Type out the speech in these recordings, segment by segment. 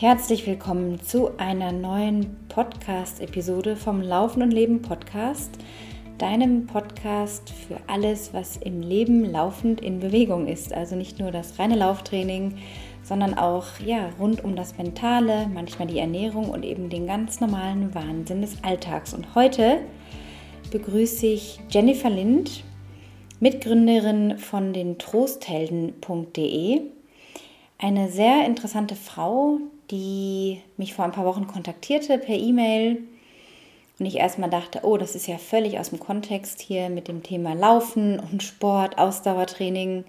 herzlich willkommen zu einer neuen Podcast-Episode vom Laufen und Leben Podcast, deinem Podcast für alles, was im Leben laufend in Bewegung ist. Also nicht nur das reine Lauftraining, sondern auch ja, rund um das Mentale, manchmal die Ernährung und eben den ganz normalen Wahnsinn des Alltags. Und heute begrüße ich Jennifer Lind, Mitgründerin von den Trosthelden.de. Eine sehr interessante Frau, die mich vor ein paar Wochen kontaktierte per E-Mail und ich erstmal dachte, oh, das ist ja völlig aus dem Kontext hier mit dem Thema Laufen und Sport, Ausdauertraining.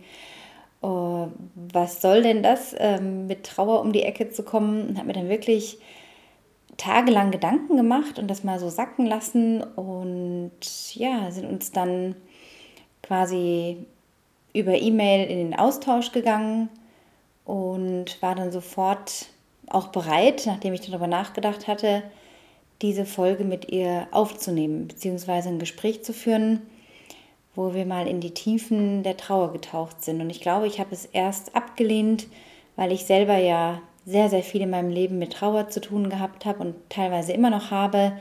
Oh, was soll denn das, ähm, mit Trauer um die Ecke zu kommen? Und habe mir dann wirklich tagelang Gedanken gemacht und das mal so sacken lassen und ja, sind uns dann quasi über E-Mail in den Austausch gegangen und war dann sofort auch bereit, nachdem ich darüber nachgedacht hatte, diese Folge mit ihr aufzunehmen, beziehungsweise ein Gespräch zu führen, wo wir mal in die Tiefen der Trauer getaucht sind. Und ich glaube, ich habe es erst abgelehnt, weil ich selber ja sehr, sehr viel in meinem Leben mit Trauer zu tun gehabt habe und teilweise immer noch habe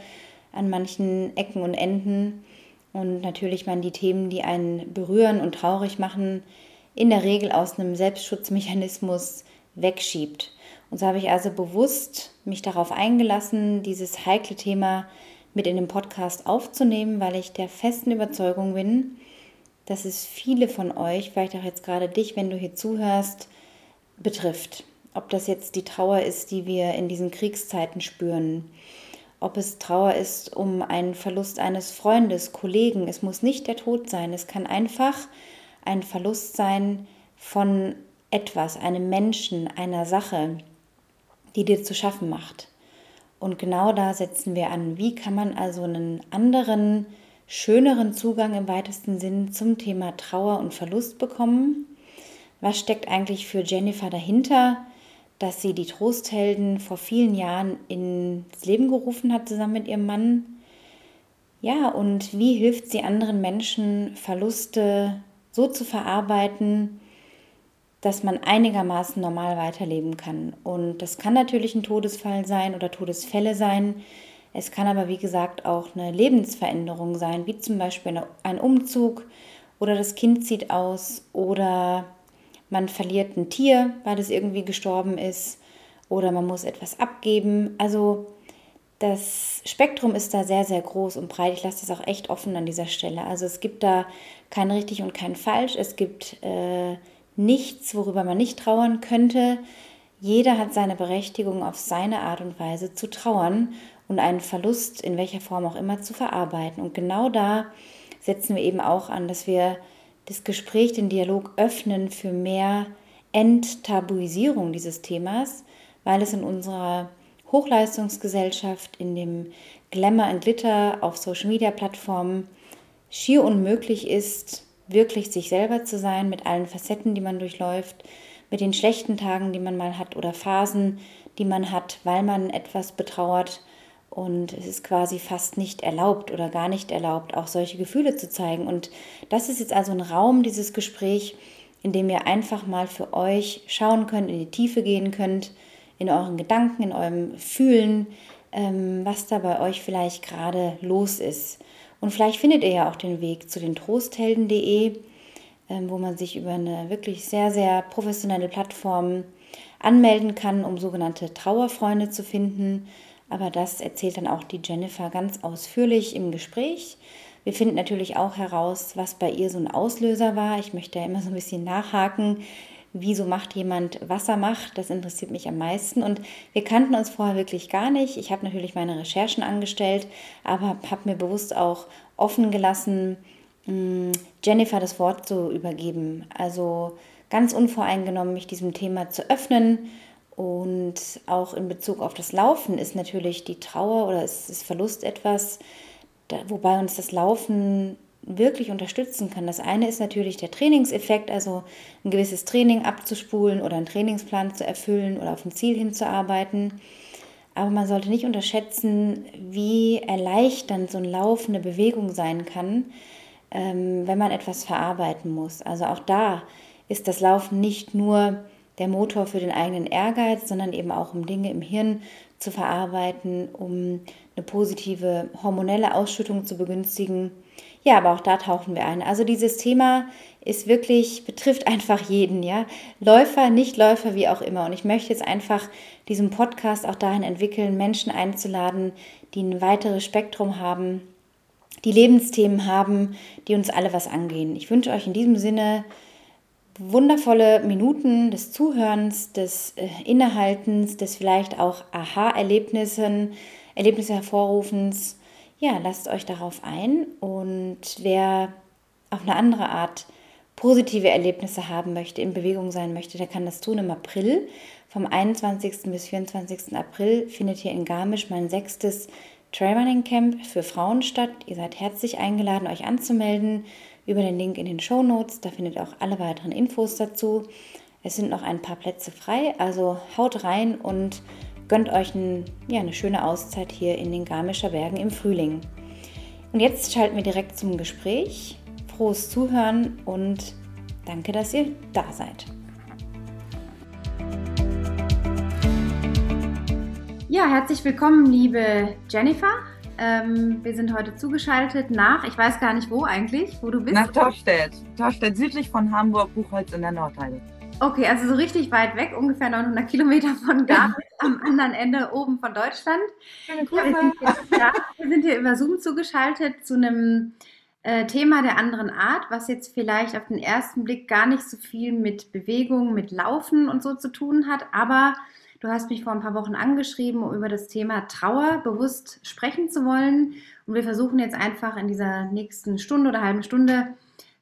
an manchen Ecken und Enden. Und natürlich man die Themen, die einen berühren und traurig machen, in der Regel aus einem Selbstschutzmechanismus wegschiebt. Und so habe ich also bewusst mich darauf eingelassen, dieses heikle Thema mit in den Podcast aufzunehmen, weil ich der festen Überzeugung bin, dass es viele von euch, vielleicht auch jetzt gerade dich, wenn du hier zuhörst, betrifft. Ob das jetzt die Trauer ist, die wir in diesen Kriegszeiten spüren, ob es Trauer ist um einen Verlust eines Freundes, Kollegen. Es muss nicht der Tod sein. Es kann einfach ein Verlust sein von etwas, einem Menschen, einer Sache die dir zu schaffen macht. Und genau da setzen wir an. Wie kann man also einen anderen, schöneren Zugang im weitesten Sinn zum Thema Trauer und Verlust bekommen? Was steckt eigentlich für Jennifer dahinter, dass sie die Trosthelden vor vielen Jahren ins Leben gerufen hat, zusammen mit ihrem Mann? Ja, und wie hilft sie anderen Menschen, Verluste so zu verarbeiten, dass man einigermaßen normal weiterleben kann. Und das kann natürlich ein Todesfall sein oder Todesfälle sein. Es kann aber, wie gesagt, auch eine Lebensveränderung sein, wie zum Beispiel ein Umzug oder das Kind zieht aus oder man verliert ein Tier, weil es irgendwie gestorben ist oder man muss etwas abgeben. Also das Spektrum ist da sehr, sehr groß und breit. Ich lasse das auch echt offen an dieser Stelle. Also es gibt da kein richtig und kein falsch. Es gibt äh, nichts, worüber man nicht trauern könnte. Jeder hat seine Berechtigung, auf seine Art und Weise zu trauern und einen Verlust in welcher Form auch immer zu verarbeiten. Und genau da setzen wir eben auch an, dass wir das Gespräch, den Dialog öffnen für mehr Enttabuisierung dieses Themas, weil es in unserer Hochleistungsgesellschaft, in dem Glamour and Glitter auf Social Media Plattformen schier unmöglich ist, wirklich sich selber zu sein, mit allen Facetten, die man durchläuft, mit den schlechten Tagen, die man mal hat oder Phasen, die man hat, weil man etwas betrauert. Und es ist quasi fast nicht erlaubt oder gar nicht erlaubt, auch solche Gefühle zu zeigen. Und das ist jetzt also ein Raum, dieses Gespräch, in dem ihr einfach mal für euch schauen könnt, in die Tiefe gehen könnt, in euren Gedanken, in eurem Fühlen, ähm, was da bei euch vielleicht gerade los ist. Und vielleicht findet ihr ja auch den Weg zu den trosthelden.de, ähm, wo man sich über eine wirklich sehr, sehr professionelle Plattform anmelden kann, um sogenannte Trauerfreunde zu finden. Aber das erzählt dann auch die Jennifer ganz ausführlich im Gespräch. Wir finden natürlich auch heraus, was bei ihr so ein Auslöser war. Ich möchte ja immer so ein bisschen nachhaken, wieso macht jemand, was er macht. Das interessiert mich am meisten. Und wir kannten uns vorher wirklich gar nicht. Ich habe natürlich meine Recherchen angestellt, aber habe mir bewusst auch offen gelassen, mm, Jennifer das Wort zu übergeben. Also ganz unvoreingenommen, mich diesem Thema zu öffnen. Und auch in Bezug auf das Laufen ist natürlich die Trauer oder ist das Verlust etwas, wobei uns das Laufen wirklich unterstützen kann. Das eine ist natürlich der Trainingseffekt, also ein gewisses Training abzuspulen oder einen Trainingsplan zu erfüllen oder auf ein Ziel hinzuarbeiten. Aber man sollte nicht unterschätzen, wie erleichternd so ein Lauf eine Bewegung sein kann, ähm, wenn man etwas verarbeiten muss. Also auch da ist das Laufen nicht nur der Motor für den eigenen Ehrgeiz, sondern eben auch um Dinge im Hirn zu verarbeiten, um eine positive hormonelle Ausschüttung zu begünstigen. Ja, aber auch da tauchen wir ein. Also dieses Thema ist wirklich, betrifft einfach jeden, ja. Läufer, Nichtläufer, wie auch immer. Und ich möchte jetzt einfach diesen Podcast auch dahin entwickeln, Menschen einzuladen, die ein weiteres Spektrum haben, die Lebensthemen haben, die uns alle was angehen. Ich wünsche euch in diesem Sinne wundervolle Minuten des Zuhörens, des äh, Innehaltens, des vielleicht auch Aha-Erlebnissen, Erlebnisse hervorrufens. Ja, lasst euch darauf ein und wer auf eine andere Art positive Erlebnisse haben möchte, in Bewegung sein möchte, der kann das tun im April. Vom 21. bis 24. April findet hier in Garmisch mein sechstes Trailrunning Camp für Frauen statt. Ihr seid herzlich eingeladen, euch anzumelden über den Link in den Show Notes. Da findet ihr auch alle weiteren Infos dazu. Es sind noch ein paar Plätze frei, also haut rein und gönnt euch ein, ja, eine schöne Auszeit hier in den Garmischer Bergen im Frühling. Und jetzt schalten wir direkt zum Gespräch. Frohes Zuhören und danke, dass ihr da seid. Ja, herzlich willkommen, liebe Jennifer. Ähm, wir sind heute zugeschaltet nach, ich weiß gar nicht wo eigentlich, wo du bist. Nach Torstedt. Torstedt, südlich von Hamburg, Buchholz in der Nordheide. Okay, also so richtig weit weg, ungefähr 900 Kilometer von Garmisch, am anderen Ende oben von Deutschland. Wir, sind hier, ja, wir sind hier über Zoom zugeschaltet zu einem äh, Thema der anderen Art, was jetzt vielleicht auf den ersten Blick gar nicht so viel mit Bewegung, mit Laufen und so zu tun hat, aber Du hast mich vor ein paar Wochen angeschrieben, um über das Thema Trauer bewusst sprechen zu wollen. Und wir versuchen jetzt einfach in dieser nächsten Stunde oder halben Stunde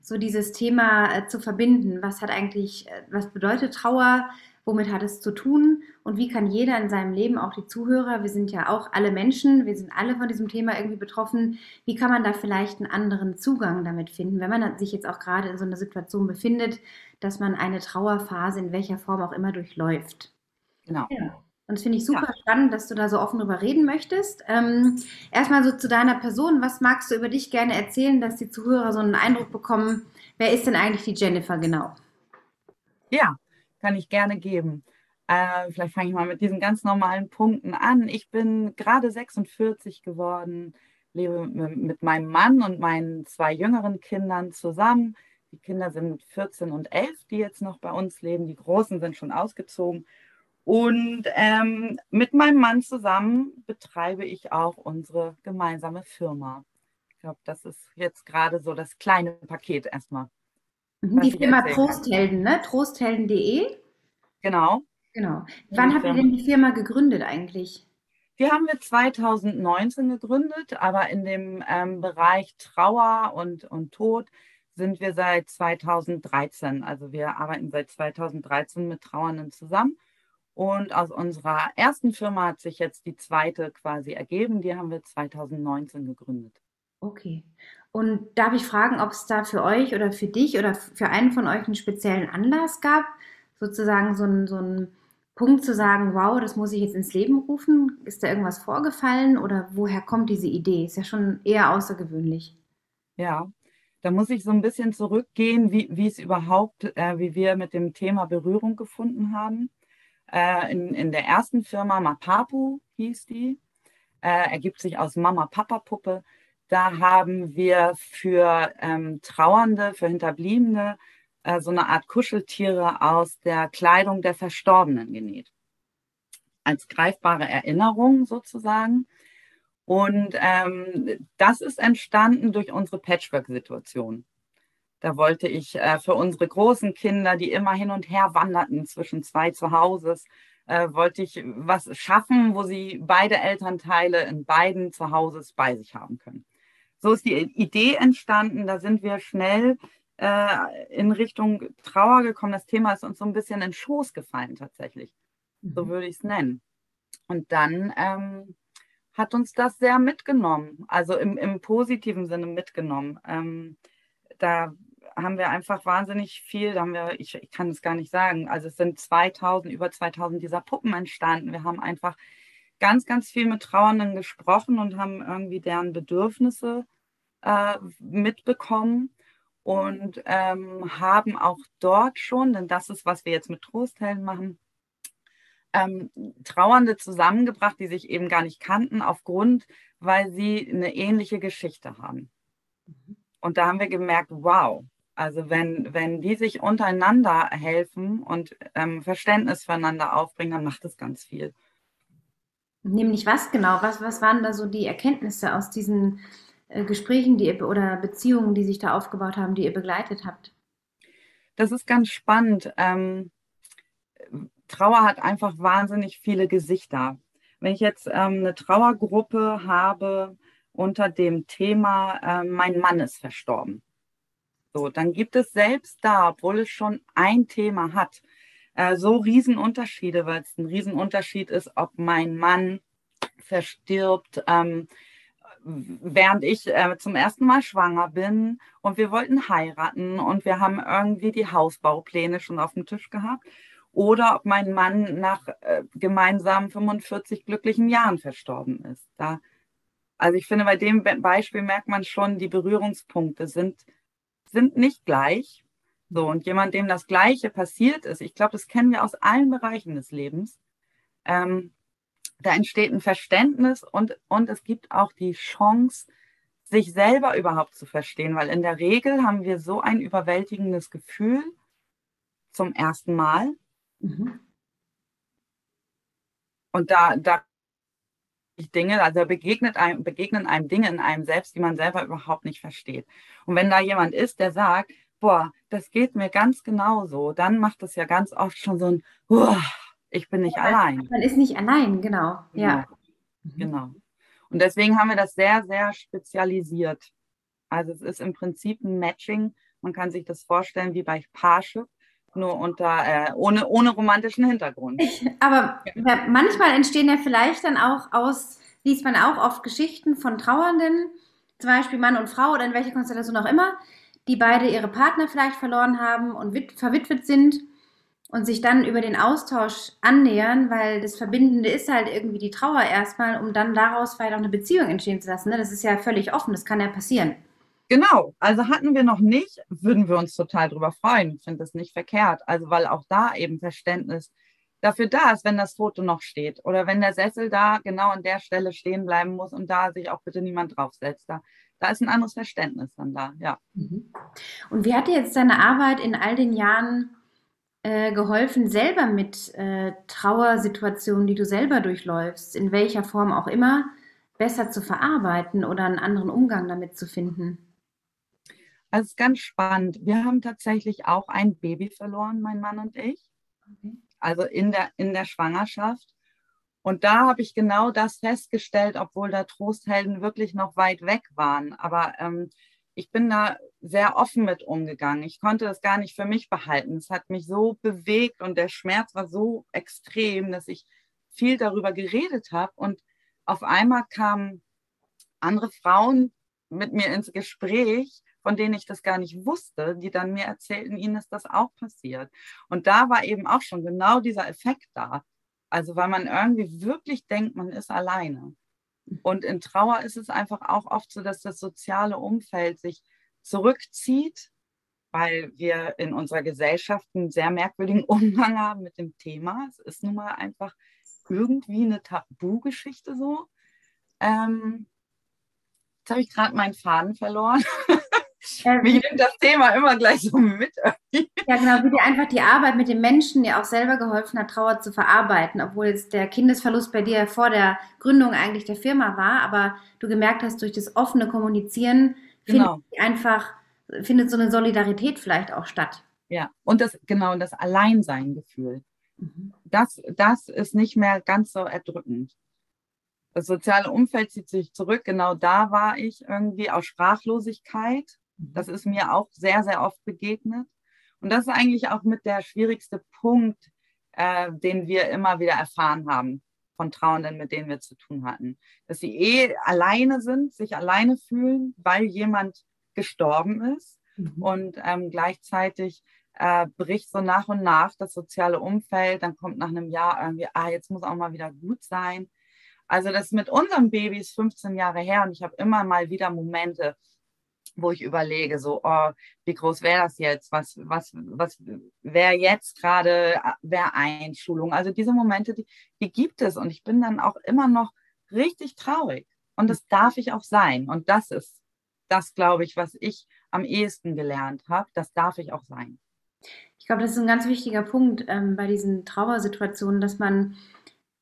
so dieses Thema äh, zu verbinden. Was hat eigentlich, äh, was bedeutet Trauer? Womit hat es zu tun? Und wie kann jeder in seinem Leben, auch die Zuhörer, wir sind ja auch alle Menschen, wir sind alle von diesem Thema irgendwie betroffen, wie kann man da vielleicht einen anderen Zugang damit finden, wenn man sich jetzt auch gerade in so einer Situation befindet, dass man eine Trauerphase in welcher Form auch immer durchläuft? Genau. Ja. Und das finde ich super ja. spannend, dass du da so offen drüber reden möchtest. Ähm, erstmal so zu deiner Person. Was magst du über dich gerne erzählen, dass die Zuhörer so einen Eindruck bekommen, wer ist denn eigentlich die Jennifer genau? Ja, kann ich gerne geben. Äh, vielleicht fange ich mal mit diesen ganz normalen Punkten an. Ich bin gerade 46 geworden, lebe mit meinem Mann und meinen zwei jüngeren Kindern zusammen. Die Kinder sind 14 und 11, die jetzt noch bei uns leben. Die Großen sind schon ausgezogen. Und ähm, mit meinem Mann zusammen betreibe ich auch unsere gemeinsame Firma. Ich glaube, das ist jetzt gerade so das kleine Paket erstmal. Mhm, die Firma Trosthelden, ne? Trosthelden.de. Genau. Genau. Wann habt ihr denn die Firma gegründet eigentlich? Die haben wir 2019 gegründet, aber in dem ähm, Bereich Trauer und, und Tod sind wir seit 2013. Also wir arbeiten seit 2013 mit Trauernden zusammen und aus unserer ersten Firma hat sich jetzt die zweite quasi ergeben. Die haben wir 2019 gegründet. Okay. Und darf ich fragen, ob es da für euch oder für dich oder für einen von euch einen speziellen Anlass gab, sozusagen so einen, so einen Punkt zu sagen, wow, das muss ich jetzt ins Leben rufen? Ist da irgendwas vorgefallen oder woher kommt diese Idee? Ist ja schon eher außergewöhnlich. Ja, da muss ich so ein bisschen zurückgehen, wie, wie es überhaupt, äh, wie wir mit dem Thema Berührung gefunden haben äh, in, in der ersten Firma, Mapapu hieß die, äh, ergibt sich aus Mama-Papa-Puppe. Da haben wir für ähm, Trauernde, für Hinterbliebene äh, so eine Art Kuscheltiere aus der Kleidung der Verstorbenen genäht. Als greifbare Erinnerung sozusagen. Und ähm, das ist entstanden durch unsere Patchwork-Situation. Da wollte ich äh, für unsere großen Kinder, die immer hin und her wanderten zwischen zwei Zuhauses, äh, wollte ich was schaffen, wo sie beide Elternteile in beiden Zuhauses bei sich haben können. So ist die Idee entstanden. Da sind wir schnell äh, in Richtung Trauer gekommen. Das Thema ist uns so ein bisschen in den Schoß gefallen tatsächlich. So mhm. würde ich es nennen. Und dann ähm, hat uns das sehr mitgenommen, also im, im positiven Sinne mitgenommen. Ähm, da haben wir einfach wahnsinnig viel, da haben wir, ich, ich kann es gar nicht sagen, also es sind 2000, über 2000 dieser Puppen entstanden. Wir haben einfach ganz, ganz viel mit Trauernden gesprochen und haben irgendwie deren Bedürfnisse äh, mitbekommen. und ähm, haben auch dort schon, denn das ist, was wir jetzt mit Trosthelden machen, ähm, Trauernde zusammengebracht, die sich eben gar nicht kannten, aufgrund, weil sie eine ähnliche Geschichte haben. Mhm. Und da haben wir gemerkt, wow, also wenn, wenn die sich untereinander helfen und ähm, Verständnis füreinander aufbringen, dann macht es ganz viel. Nämlich was genau? Was, was waren da so die Erkenntnisse aus diesen äh, Gesprächen die ihr, oder Beziehungen, die sich da aufgebaut haben, die ihr begleitet habt? Das ist ganz spannend. Ähm, Trauer hat einfach wahnsinnig viele Gesichter. Wenn ich jetzt ähm, eine Trauergruppe habe unter dem Thema, äh, mein Mann ist verstorben, so, dann gibt es selbst da, obwohl es schon ein Thema hat, äh, so Riesenunterschiede, weil es ein Riesenunterschied ist, ob mein Mann verstirbt, ähm, während ich äh, zum ersten Mal schwanger bin und wir wollten heiraten und wir haben irgendwie die Hausbaupläne schon auf dem Tisch gehabt oder ob mein Mann nach äh, gemeinsam 45 glücklichen Jahren verstorben ist. Da, also ich finde, bei dem Beispiel merkt man schon, die Berührungspunkte sind, sind nicht gleich. So, und jemand, dem das Gleiche passiert ist, ich glaube, das kennen wir aus allen Bereichen des Lebens, ähm, da entsteht ein Verständnis und, und es gibt auch die Chance, sich selber überhaupt zu verstehen, weil in der Regel haben wir so ein überwältigendes Gefühl zum ersten Mal. Mhm. Und da, da Dinge, also begegnet einem, begegnen einem Dinge in einem selbst, die man selber überhaupt nicht versteht. Und wenn da jemand ist, der sagt, boah, das geht mir ganz genauso, dann macht das ja ganz oft schon so ein, ich bin nicht ja, allein. Man ist nicht allein, genau. Ja. Genau. genau. Und deswegen haben wir das sehr, sehr spezialisiert. Also es ist im Prinzip ein Matching. Man kann sich das vorstellen wie bei Parship, nur unter äh, ohne, ohne romantischen Hintergrund. Aber ja, manchmal entstehen ja vielleicht dann auch aus, liest man auch oft Geschichten von Trauernden, zum Beispiel Mann und Frau oder in welcher Konstellation auch immer, die beide ihre Partner vielleicht verloren haben und verwitwet sind und sich dann über den Austausch annähern, weil das Verbindende ist halt irgendwie die Trauer erstmal, um dann daraus vielleicht auch eine Beziehung entstehen zu lassen. Ne? Das ist ja völlig offen, das kann ja passieren. Genau, also hatten wir noch nicht, würden wir uns total drüber freuen. Ich finde das nicht verkehrt. Also weil auch da eben Verständnis dafür da ist, wenn das Foto noch steht oder wenn der Sessel da genau an der Stelle stehen bleiben muss und da sich auch bitte niemand draufsetzt. Da, da ist ein anderes Verständnis dann da, ja. Mhm. Und wie hat dir jetzt deine Arbeit in all den Jahren äh, geholfen, selber mit äh, Trauersituationen, die du selber durchläufst, in welcher Form auch immer, besser zu verarbeiten oder einen anderen Umgang damit zu finden? Also es ist ganz spannend. Wir haben tatsächlich auch ein Baby verloren, mein Mann und ich. Okay. Also in der, in der Schwangerschaft. Und da habe ich genau das festgestellt, obwohl da Trosthelden wirklich noch weit weg waren. Aber ähm, ich bin da sehr offen mit umgegangen. Ich konnte das gar nicht für mich behalten. Es hat mich so bewegt und der Schmerz war so extrem, dass ich viel darüber geredet habe. Und auf einmal kamen andere Frauen mit mir ins Gespräch, von denen ich das gar nicht wusste, die dann mir erzählten, ihnen ist das auch passiert. Und da war eben auch schon genau dieser Effekt da. Also weil man irgendwie wirklich denkt, man ist alleine. Und in Trauer ist es einfach auch oft so, dass das soziale Umfeld sich zurückzieht, weil wir in unserer Gesellschaft einen sehr merkwürdigen Umgang haben mit dem Thema. Es ist nun mal einfach irgendwie eine Tabu-Geschichte so. Ähm, jetzt habe ich gerade meinen Faden verloren. Ähm, Mich nimmt das Thema immer gleich so mit. ja, genau, wie dir einfach die Arbeit mit den Menschen dir auch selber geholfen hat, Trauer zu verarbeiten, obwohl jetzt der Kindesverlust bei dir vor der Gründung eigentlich der Firma war, aber du gemerkt hast, durch das offene Kommunizieren genau. findet einfach, findet so eine Solidarität vielleicht auch statt. Ja, und das, genau, das Alleinsein-Gefühl. Mhm. Das, das ist nicht mehr ganz so erdrückend. Das soziale Umfeld zieht sich zurück. Genau da war ich irgendwie aus Sprachlosigkeit das ist mir auch sehr, sehr oft begegnet. Und das ist eigentlich auch mit der schwierigste Punkt, äh, den wir immer wieder erfahren haben von Trauenden, mit denen wir zu tun hatten. Dass sie eh alleine sind, sich alleine fühlen, weil jemand gestorben ist. Mhm. Und ähm, gleichzeitig äh, bricht so nach und nach das soziale Umfeld. Dann kommt nach einem Jahr irgendwie, ah, jetzt muss auch mal wieder gut sein. Also das mit unserem Baby ist 15 Jahre her und ich habe immer mal wieder Momente, wo ich überlege, so, oh, wie groß wäre das jetzt? Was, was, was wäre jetzt gerade, wäre Einschulung? Also diese Momente, die, die gibt es und ich bin dann auch immer noch richtig traurig. Und das darf ich auch sein. Und das ist das, glaube ich, was ich am ehesten gelernt habe. Das darf ich auch sein. Ich glaube, das ist ein ganz wichtiger Punkt ähm, bei diesen Trauersituationen, dass man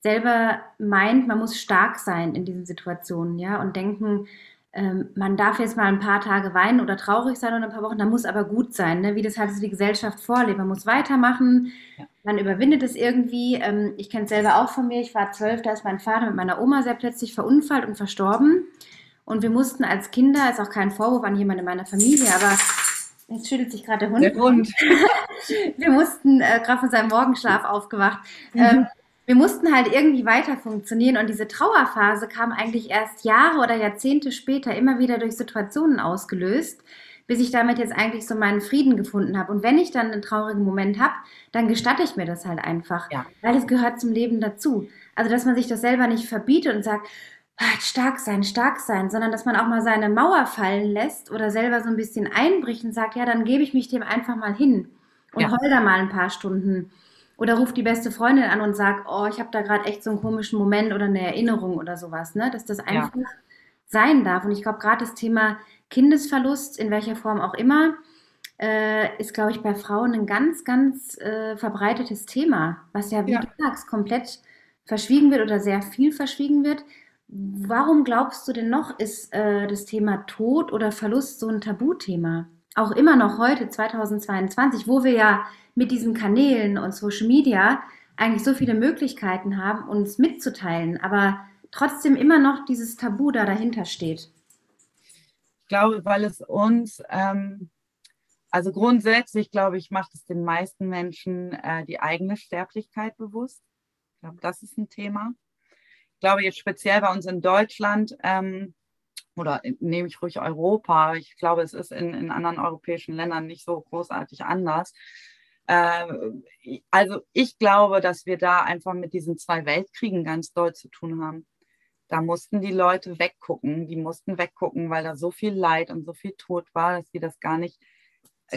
selber meint, man muss stark sein in diesen Situationen, ja, und denken, ähm, man darf jetzt mal ein paar Tage weinen oder traurig sein oder ein paar Wochen, dann muss aber gut sein, ne? wie das halt so die Gesellschaft vorlebt. Man muss weitermachen, ja. man überwindet es irgendwie. Ähm, ich kenne es selber auch von mir, ich war zwölf, da ist mein Vater mit meiner Oma sehr plötzlich verunfallt und verstorben. Und wir mussten als Kinder, ist auch kein Vorwurf an jemand in meiner Familie, aber jetzt schüttelt sich gerade der Hund. Der Hund. wir mussten äh, gerade von seinem Morgenschlaf aufgewacht. Mhm. Ähm, wir mussten halt irgendwie weiter funktionieren und diese Trauerphase kam eigentlich erst Jahre oder Jahrzehnte später immer wieder durch Situationen ausgelöst, bis ich damit jetzt eigentlich so meinen Frieden gefunden habe. Und wenn ich dann einen traurigen Moment habe, dann gestatte ich mir das halt einfach, ja. weil es gehört zum Leben dazu. Also, dass man sich das selber nicht verbietet und sagt, ah, stark sein, stark sein, sondern dass man auch mal seine Mauer fallen lässt oder selber so ein bisschen einbricht und sagt, ja, dann gebe ich mich dem einfach mal hin und ja. heul da mal ein paar Stunden oder ruft die beste Freundin an und sagt, oh, ich habe da gerade echt so einen komischen Moment oder eine Erinnerung oder sowas, ne? Dass das einfach ja. sein darf. Und ich glaube, gerade das Thema Kindesverlust, in welcher Form auch immer, äh, ist, glaube ich, bei Frauen ein ganz, ganz äh, verbreitetes Thema, was ja, wie ja. du sagst, komplett verschwiegen wird oder sehr viel verschwiegen wird. Warum glaubst du denn noch, ist äh, das Thema Tod oder Verlust so ein Tabuthema? Auch immer noch heute, 2022, wo wir ja mit diesen Kanälen und Social Media eigentlich so viele Möglichkeiten haben, uns mitzuteilen, aber trotzdem immer noch dieses Tabu da dahinter steht? Ich glaube, weil es uns, ähm, also grundsätzlich, glaube ich, macht es den meisten Menschen äh, die eigene Sterblichkeit bewusst. Ich glaube, das ist ein Thema. Ich glaube jetzt speziell bei uns in Deutschland ähm, oder nehme ich ruhig Europa. Ich glaube, es ist in, in anderen europäischen Ländern nicht so großartig anders. Ähm, also ich glaube, dass wir da einfach mit diesen zwei Weltkriegen ganz doll zu tun haben. Da mussten die Leute weggucken, die mussten weggucken, weil da so viel Leid und so viel Tod war, dass sie das gar nicht,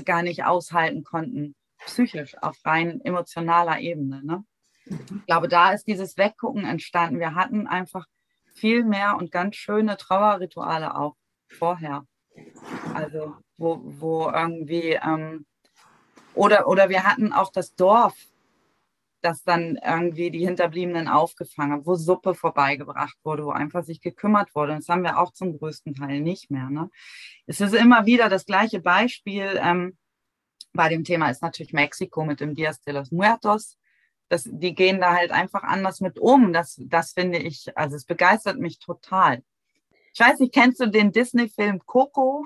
gar nicht aushalten konnten, psychisch, auf rein emotionaler Ebene. Ne? Ich glaube, da ist dieses Weggucken entstanden. Wir hatten einfach viel mehr und ganz schöne Trauerrituale auch vorher. Also wo, wo irgendwie ähm, oder, oder wir hatten auch das Dorf, das dann irgendwie die Hinterbliebenen aufgefangen hat, wo Suppe vorbeigebracht wurde, wo einfach sich gekümmert wurde. Das haben wir auch zum größten Teil nicht mehr. Ne? Es ist immer wieder das gleiche Beispiel. Ähm, bei dem Thema ist natürlich Mexiko mit dem Dias de los Muertos. Das, die gehen da halt einfach anders mit um. Das, das finde ich, also es begeistert mich total. Ich weiß nicht, kennst du den Disney-Film Coco?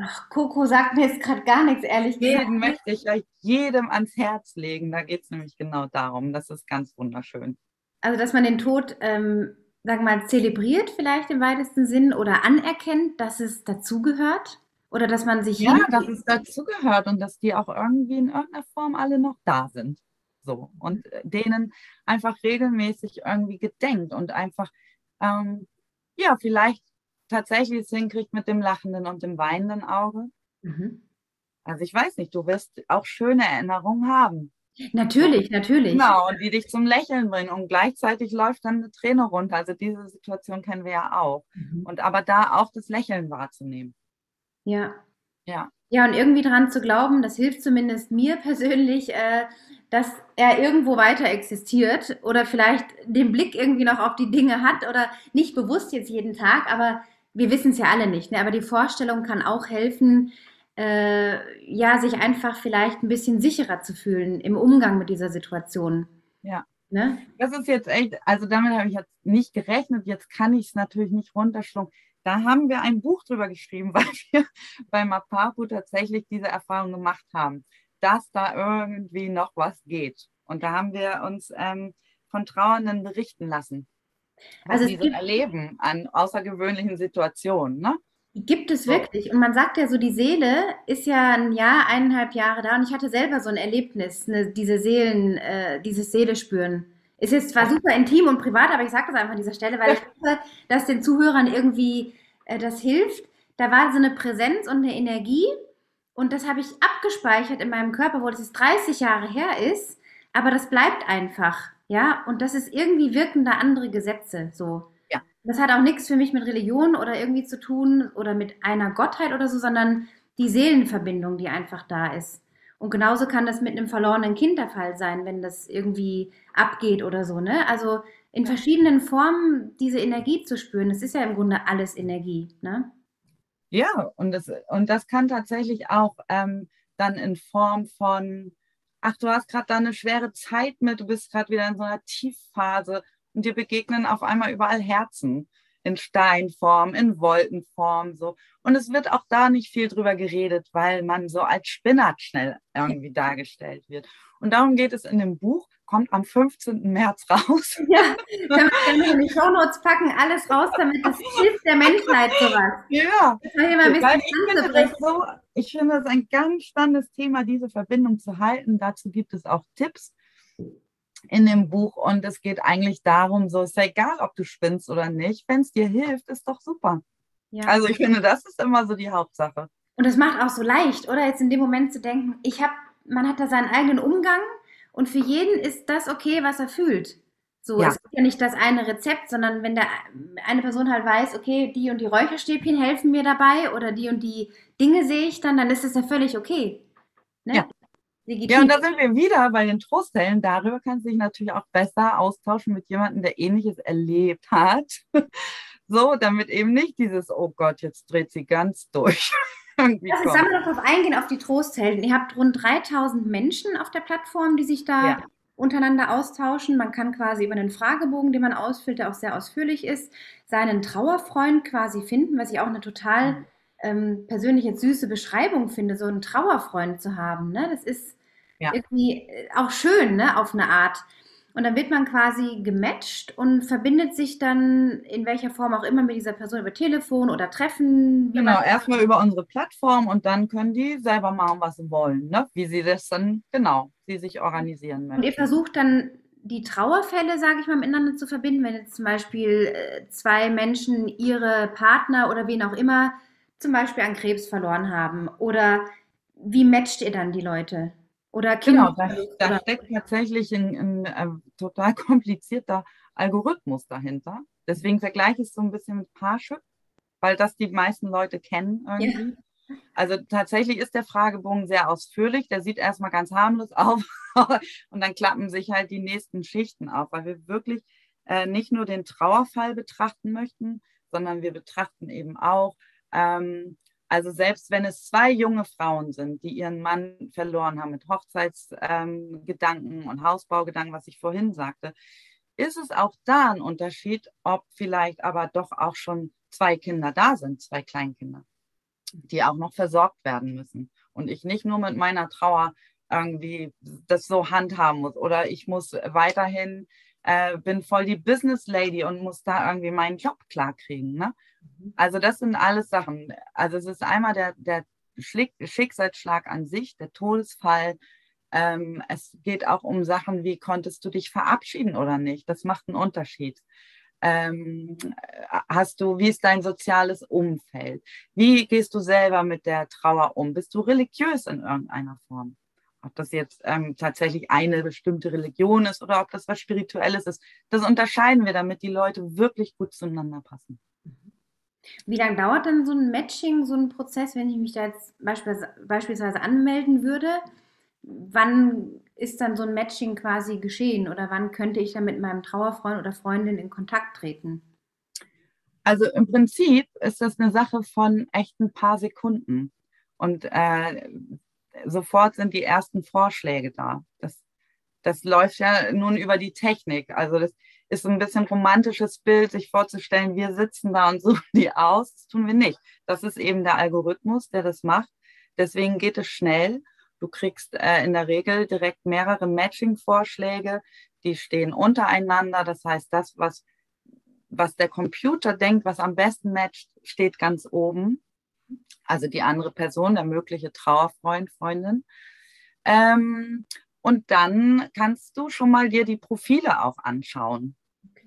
Ach, Coco sagt mir jetzt gerade gar nichts, ehrlich gesagt. Den möchte ich euch jedem ans Herz legen. Da geht es nämlich genau darum. Das ist ganz wunderschön. Also, dass man den Tod, ähm, sagen wir mal, zelebriert vielleicht im weitesten Sinn oder anerkennt, dass es dazugehört? Oder dass man sich. Ja, dass es dazugehört und dass die auch irgendwie in irgendeiner Form alle noch da sind. So. Und äh, denen einfach regelmäßig irgendwie gedenkt und einfach. Ähm, ja, vielleicht tatsächlich es hinkriegt mit dem lachenden und dem weinenden Auge. Mhm. Also ich weiß nicht, du wirst auch schöne Erinnerungen haben. Natürlich, natürlich. Genau, und die dich zum Lächeln bringen. Und gleichzeitig läuft dann eine Träne runter. Also diese Situation kennen wir ja auch. Mhm. Und aber da auch das Lächeln wahrzunehmen. Ja. Ja. Ja, und irgendwie dran zu glauben, das hilft zumindest mir persönlich, äh, dass er irgendwo weiter existiert oder vielleicht den Blick irgendwie noch auf die Dinge hat oder nicht bewusst jetzt jeden Tag, aber wir wissen es ja alle nicht. Ne? Aber die Vorstellung kann auch helfen, äh, ja, sich einfach vielleicht ein bisschen sicherer zu fühlen im Umgang mit dieser Situation. Ja. Ne? Das ist jetzt echt, also damit habe ich jetzt nicht gerechnet. Jetzt kann ich es natürlich nicht runterschlucken. Da haben wir ein Buch drüber geschrieben, weil wir bei Mapapu tatsächlich diese Erfahrung gemacht haben dass da irgendwie noch was geht. Und da haben wir uns ähm, von Trauernden berichten lassen, also sie so erleben an außergewöhnlichen Situationen. Ne? Gibt es wirklich. Und man sagt ja so, die Seele ist ja ein Jahr, eineinhalb Jahre da. Und ich hatte selber so ein Erlebnis, ne, diese Seelen, äh, dieses Seelespüren. Es ist zwar super intim und privat, aber ich sage das einfach an dieser Stelle, weil ich hoffe, dass den Zuhörern irgendwie äh, das hilft da war so eine Präsenz und eine Energie und das habe ich abgespeichert in meinem Körper, wo das jetzt 30 Jahre her ist, aber das bleibt einfach, ja, und das ist irgendwie wirken da andere Gesetze, so. Ja. Das hat auch nichts für mich mit Religion oder irgendwie zu tun oder mit einer Gottheit oder so, sondern die Seelenverbindung, die einfach da ist. Und genauso kann das mit einem verlorenen Kind der Fall sein, wenn das irgendwie abgeht oder so, ne? Also in verschiedenen Formen diese Energie zu spüren, das ist ja im Grunde alles Energie, ne? Ja, und das, und das kann tatsächlich auch ähm, dann in Form von, ach, du hast gerade da eine schwere Zeit mit, du bist gerade wieder in so einer Tiefphase und dir begegnen auf einmal überall Herzen in Steinform, in Wolkenform, so. Und es wird auch da nicht viel drüber geredet, weil man so als Spinner schnell irgendwie dargestellt wird. Und darum geht es in dem Buch, kommt am 15. März raus. Ja, wir gerne in die Shownotes packen, alles raus, damit das hilft der Menschheit sowas. Ja, Das war hier mal ein bisschen ich finde, das so, ich finde das ein ganz spannendes Thema, diese Verbindung zu halten. Dazu gibt es auch Tipps in dem Buch und es geht eigentlich darum, so ist ja egal, ob du spinnst oder nicht, wenn es dir hilft, ist doch super. Ja. Also ich finde, das ist immer so die Hauptsache. Und es macht auch so leicht, oder? Jetzt in dem Moment zu denken, ich habe, man hat da seinen eigenen Umgang und für jeden ist das okay, was er fühlt. So, Ja. es ist ja nicht das eine Rezept, sondern wenn der eine Person halt weiß, okay, die und die Räucherstäbchen helfen mir dabei oder die und die Dinge sehe ich dann, dann ist das ja völlig okay. Ne? Ja. Legitim. Ja, und da sind wir wieder bei den Trostellen. Darüber kannst du dich natürlich auch besser austauschen mit jemandem, der Ähnliches erlebt hat. So, damit eben nicht dieses, oh Gott, jetzt dreht sie ganz durch. Irgendwie Lass uns dann noch darauf eingehen, auf die Trosthelden. Ihr habt rund 3000 Menschen auf der Plattform, die sich da Ja. untereinander austauschen. Man kann quasi über einen Fragebogen, den man ausfüllt, der auch sehr ausführlich ist, seinen Trauerfreund quasi finden, was ich auch eine total Mhm. ähm, persönlich jetzt süße Beschreibung finde, so einen Trauerfreund zu haben. Ne? Das ist Ja. irgendwie äh, auch schön, ne? auf eine Art. Und dann wird man quasi gematcht und verbindet sich dann in welcher Form auch immer mit dieser Person über Telefon oder Treffen. Genau, erstmal über unsere Plattform und dann können die selber machen, was sie wollen, ne? Wie sie das dann, genau, sie sich organisieren Und ihr möchten. versucht dann die Trauerfälle, sage ich mal, miteinander zu verbinden, wenn jetzt zum Beispiel äh, zwei Menschen ihre Partner oder wen auch immer zum Beispiel an Krebs verloren haben. Oder wie matcht ihr dann die Leute? Oder Genau, Kinder? da, da oder, steckt tatsächlich ein, ein, äh, total komplizierter Algorithmus dahinter. Deswegen vergleiche ich es so ein bisschen mit Parship, weil das die meisten Leute kennen irgendwie. Also tatsächlich ist der Fragebogen sehr ausführlich. Der sieht erstmal ganz harmlos auf und dann klappen sich halt die nächsten Schichten auf, weil wir wirklich äh, nicht nur den Trauerfall betrachten möchten, sondern wir betrachten eben auch, ähm, also selbst wenn es zwei junge Frauen sind, die ihren Mann verloren haben mit Hochzeitsgedanken ähm, und Hausbaugedanken, was ich vorhin sagte, ist es auch da ein Unterschied, ob vielleicht aber doch auch schon zwei Kinder da sind, zwei Kleinkinder, die auch noch versorgt werden müssen. Und ich nicht nur mit meiner Trauer irgendwie das so handhaben muss oder ich muss weiterhin, äh, bin voll die Business Lady und muss da irgendwie meinen Job klarkriegen. Ne? Also das sind alles Sachen. Also es ist einmal der, der Schicksalsschlag an sich, der Todesfall. Ähm, es geht auch um Sachen, wie konntest du dich verabschieden oder nicht. Das macht einen Unterschied. Ähm, hast du, wie ist dein soziales Umfeld? Wie gehst du selber mit der Trauer um? Bist du religiös in irgendeiner Form? Ob das jetzt ähm, tatsächlich eine bestimmte Religion ist oder ob das was Spirituelles ist, das unterscheiden wir, damit die Leute wirklich gut zueinander passen. Wie lange dauert dann so ein Matching, so ein Prozess, wenn ich mich da jetzt beispielsweise, beispielsweise anmelden würde? Wann ist dann so ein Matching quasi geschehen oder wann könnte ich dann mit meinem Trauerfreund oder Freundin in Kontakt treten? Also im Prinzip ist das eine Sache von echt ein paar Sekunden. Und äh, sofort sind die ersten Vorschläge da. Das, das läuft ja nun über die Technik. Also das ist ein bisschen romantisches Bild, sich vorzustellen, wir sitzen da und suchen die aus. Das tun wir nicht. Das ist eben der Algorithmus, der das macht. Deswegen geht es schnell. Du kriegst äh, in der Regel direkt mehrere Matching-Vorschläge, die stehen untereinander. Das heißt, das, was, was der Computer denkt, was am besten matcht, steht ganz oben. Also die andere Person, der mögliche Trauerfreund, Freundin. Ähm, und dann kannst du schon mal dir die Profile auch anschauen.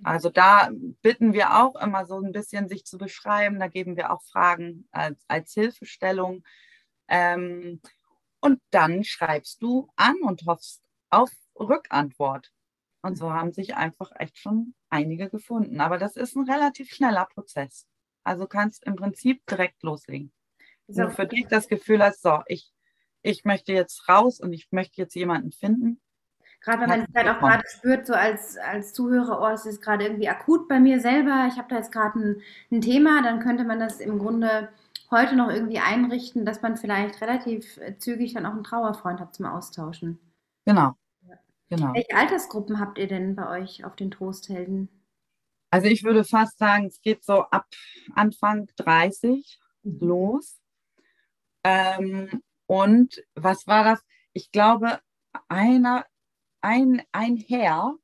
Also da bitten wir auch immer so ein bisschen sich zu beschreiben. Da geben wir auch Fragen als, als Hilfestellung. Ähm, und dann schreibst du an und hoffst auf Rückantwort. Und so haben sich einfach echt schon einige gefunden. Aber das ist ein relativ schneller Prozess. Also kannst im Prinzip direkt loslegen. Wenn du für dich das Gefühl hast, so, ich, ich möchte jetzt raus und ich möchte jetzt jemanden finden. Gerade wenn man es halt auch gerade spürt, so als, als Zuhörer, oh, es ist gerade irgendwie akut bei mir selber, ich habe da jetzt gerade ein, ein Thema, dann könnte man das im Grunde heute noch irgendwie einrichten, dass man vielleicht relativ zügig dann auch einen Trauerfreund hat zum Austauschen. Genau. genau. Welche Altersgruppen habt ihr denn bei euch auf den Trosthelden? Also ich würde fast sagen, es geht so ab Anfang 30 mhm. los. Ähm, und was war das? Ich glaube, einer, ein, ein Herr,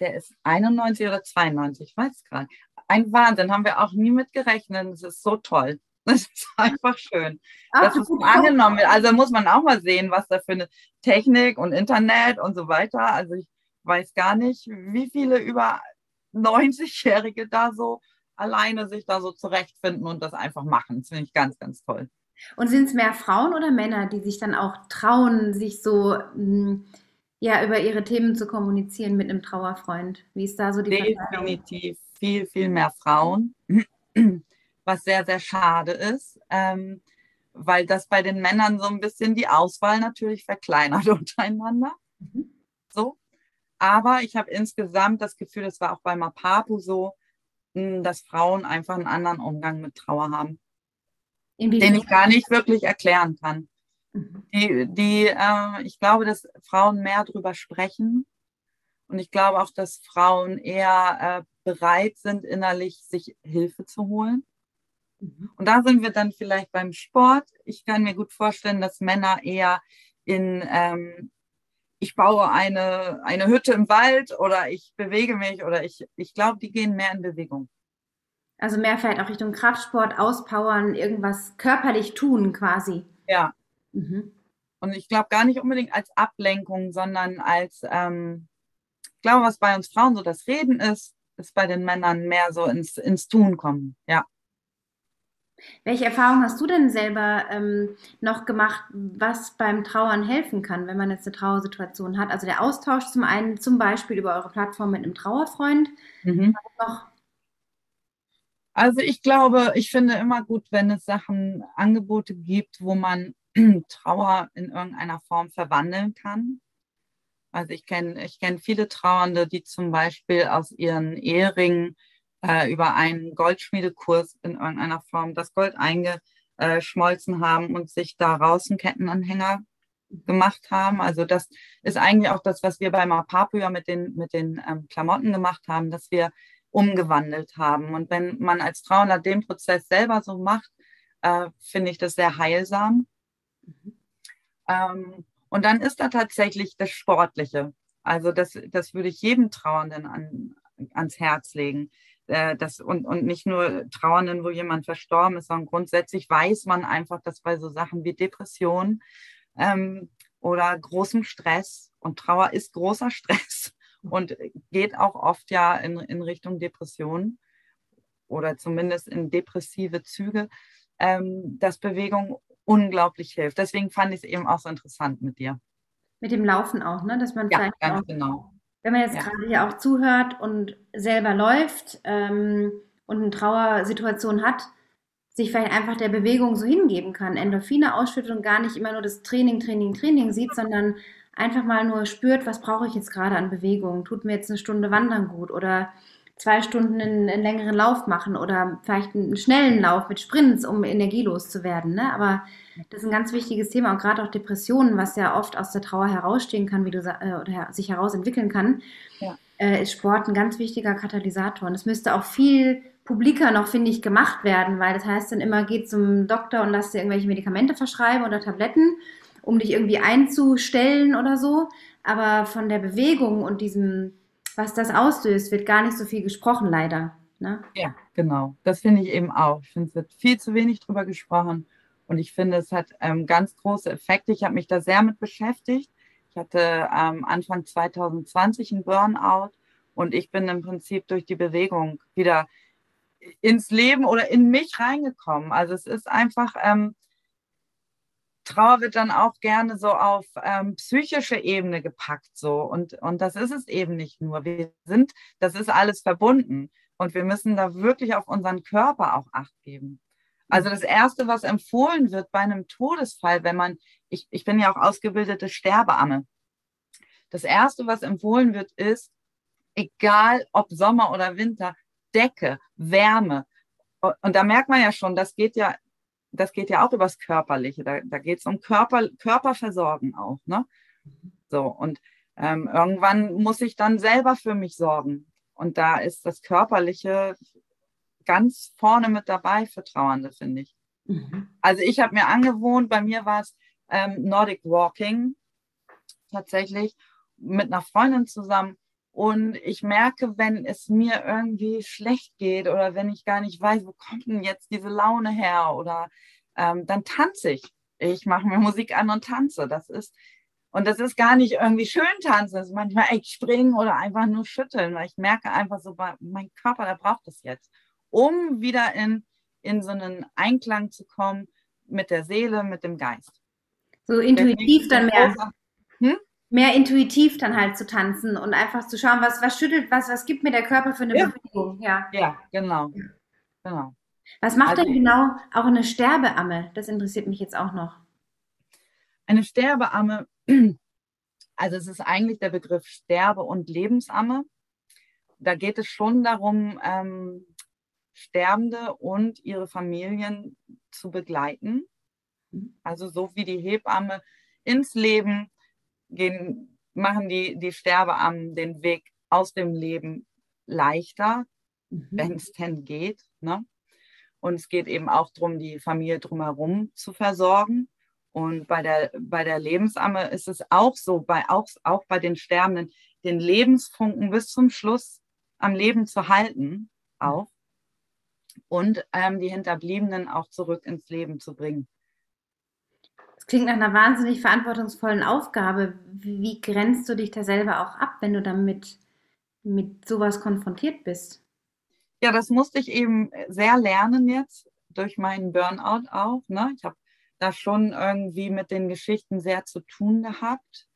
der ist 91 oder 92, ich weiß gerade. Ein Wahnsinn, haben wir auch nie mit gerechnet. Das ist so toll. Das ist einfach schön. Ach, dass es angenommen wird. Also muss man auch mal sehen, was da für eine Technik und Internet und so weiter. Also ich weiß gar nicht, wie viele über 90-Jährige da so alleine sich da so zurechtfinden und das einfach machen. Das finde ich ganz, ganz toll. Und sind es mehr Frauen oder Männer, die sich dann auch trauen, sich so hm, ja über ihre Themen zu kommunizieren mit einem Trauerfreund? Wie ist da so die Definitiv viel, viel mehr Frauen was sehr, sehr schade ist, ähm, weil das bei den Männern so ein bisschen die Auswahl natürlich verkleinert untereinander. Mhm. So. Aber ich habe insgesamt das Gefühl, das war auch bei Mapapu so, hm, dass Frauen einfach einen anderen Umgang mit Trauer haben, den ich gar nicht wirklich erklären kann. Mhm. Die, die äh, ich glaube, dass Frauen mehr darüber sprechen. Und ich glaube auch, dass Frauen eher äh, bereit sind, innerlich sich Hilfe zu holen. Mhm. Und da sind wir dann vielleicht beim Sport. Ich kann mir gut vorstellen, dass Männer eher in, ähm, ich baue eine, eine Hütte im Wald oder ich bewege mich oder ich, ich glaube, die gehen mehr in Bewegung. Also mehr vielleicht auch Richtung Kraftsport, auspowern, irgendwas körperlich tun quasi. Ja. Mhm. Und ich glaube gar nicht unbedingt als Ablenkung, sondern als, ähm, ich glaube, was bei uns Frauen so das Reden ist, ist bei den Männern mehr so ins, ins Tun kommen. Ja. Welche Erfahrungen hast du denn selber ähm, noch gemacht, was beim Trauern helfen kann, wenn man jetzt eine Trauersituation hat? Also der Austausch zum einen zum Beispiel über eure Plattform mit einem Trauerfreund. Mhm. Also ich glaube, ich finde immer gut, wenn es Sachen, Angebote gibt, wo man Trauer in irgendeiner Form verwandeln kann. Also ich kenne ich kenn viele Trauernde, die zum Beispiel aus ihren Eheringen äh, über einen Goldschmiedekurs in irgendeiner Form das Gold eingeschmolzen haben und sich daraus einen Kettenanhänger gemacht haben. Also das ist eigentlich auch das, was wir bei Mapapu mit den, mit den ähm, Klamotten gemacht haben, dass wir umgewandelt haben. Und wenn man als Trauender den Prozess selber so macht, äh, finde ich das sehr heilsam. Mhm. Ähm, und dann ist da tatsächlich das Sportliche. Also das, das würde ich jedem Trauernden an, ans Herz legen äh, das, und, und nicht nur Trauernden, wo jemand verstorben ist, sondern grundsätzlich weiß man einfach, dass bei so Sachen wie Depression ähm, oder großem Stress, und Trauer ist großer Stress und geht auch oft ja in, in Richtung Depression oder zumindest in depressive Züge, ähm, dass Bewegung unglaublich hilft. Deswegen fand ich es eben auch so interessant mit dir. Mit dem Laufen auch, ne? Dass man ja, ganz genau wenn man jetzt ja. gerade hier auch zuhört und selber läuft ähm, und eine Trauersituation hat, sich vielleicht einfach der Bewegung so hingeben kann, Endorphine ausschüttet und gar nicht immer nur das Training, Training, Training sieht, sondern einfach mal nur spürt, was brauche ich jetzt gerade an Bewegung? Tut mir jetzt eine Stunde Wandern gut oder zwei Stunden einen, einen, längeren Lauf machen oder vielleicht einen schnellen Lauf mit Sprints, um energielos zu werden. Ne? Aber das ist ein ganz wichtiges Thema und gerade auch Depressionen, was ja oft aus der Trauer herausstehen kann, wie du äh, oder sich herausentwickeln kann, ja. äh, ist Sport ein ganz wichtiger Katalysator. Und es müsste auch viel publiker noch, finde ich, gemacht werden, weil das heißt dann immer, geh zum Doktor und lass dir irgendwelche Medikamente verschreiben oder Tabletten, um dich irgendwie einzustellen oder so. Aber von der Bewegung und diesem was das auslöst, wird gar nicht so viel gesprochen, leider. Ne? Ja, genau. Das finde ich eben auch. Ich finde, es wird viel zu wenig drüber gesprochen. Und ich finde, es hat ähm, ganz große Effekte. Ich habe mich da sehr mit beschäftigt. Ich hatte ähm, Anfang 2020 einen Burnout Und ich bin im Prinzip durch die Bewegung wieder ins Leben oder in mich reingekommen. Also es ist einfach, ähm, Trauer wird dann auch gerne so auf ähm, psychische Ebene gepackt so und, und das ist es eben nicht nur. Wir sind, das ist alles verbunden und wir müssen da wirklich auf unseren Körper auch Acht geben. Also das Erste, was empfohlen wird bei einem Todesfall, wenn man, ich, ich bin ja auch ausgebildete Sterbeamme, das Erste, was empfohlen wird, ist, egal ob Sommer oder Winter, Decke, Wärme. Und da merkt man ja schon, das geht ja, das geht ja auch übers Körperliche. Da, da geht es um Körper, Körperversorgen auch. Ne? So, und ähm, irgendwann muss ich dann selber für mich sorgen. Und da ist das Körperliche ganz vorne mit dabei für Trauernde, finde ich. Mhm. Also ich habe mir angewohnt, bei mir war es ähm, Nordic Walking tatsächlich mit einer Freundin zusammen. Und ich merke, wenn es mir irgendwie schlecht geht oder wenn ich gar nicht weiß, wo kommt denn jetzt diese Laune her oder ähm, dann tanze ich. Ich mache mir Musik an und tanze. Das ist, und das ist gar nicht irgendwie schön tanzen. Das ist manchmal echt springen oder einfach nur schütteln, weil ich merke einfach so, mein Körper, der braucht es jetzt, um wieder in, in so einen Einklang zu kommen mit der Seele, mit dem Geist. So intuitiv dann mehr. Mehr intuitiv dann halt zu tanzen und einfach zu schauen, was, was schüttelt was, was gibt mir der Körper für eine ja. Bewegung. Ja, ja genau. genau. Was macht also, denn genau auch eine Sterbeamme? Das interessiert mich jetzt auch noch. Eine Sterbeamme, also es ist eigentlich der Begriff Sterbe- und Lebensamme. Da geht es schon darum, ähm, Sterbende und ihre Familien zu begleiten. Mhm. Also so wie die Hebamme ins Leben gehen, machen die, die Sterbeammen den Weg aus dem Leben leichter, mhm. wenn es denn geht. Ne? Und es geht eben auch darum, die Familie drumherum zu versorgen. Und bei der, bei der Lebensamme ist es auch so, bei, auch, auch bei den Sterbenden, den Lebensfunken bis zum Schluss am Leben zu halten, auch. Und ähm, die Hinterbliebenen auch zurück ins Leben zu bringen klingt nach einer wahnsinnig verantwortungsvollen Aufgabe. Wie, wie grenzt du dich da selber auch ab, wenn du damit mit sowas konfrontiert bist? Ja, das musste ich eben sehr lernen jetzt durch meinen Burnout auch. Ne? Ich habe da schon irgendwie mit den Geschichten sehr zu tun gehabt.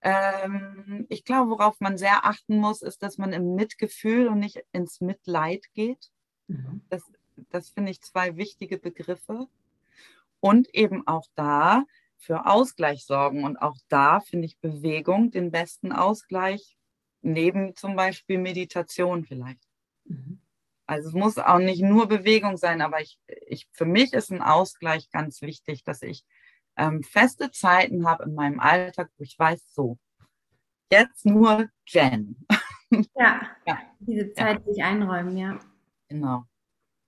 Ähm, ich glaube, worauf man sehr achten muss, ist, dass man im Mitgefühl und nicht ins Mitleid geht. Mhm. Das, das finde ich zwei wichtige Begriffe und eben auch da für Ausgleich sorgen. Und auch da finde ich Bewegung den besten Ausgleich, neben zum Beispiel Meditation vielleicht. Mhm. Also es muss auch nicht nur Bewegung sein, aber ich, ich, für mich ist ein Ausgleich ganz wichtig, dass ich ähm, feste Zeiten habe in meinem Alltag, wo ich weiß, so, jetzt nur Jen. Ja, ja. diese Zeit ja. sich einräumen, ja. Genau.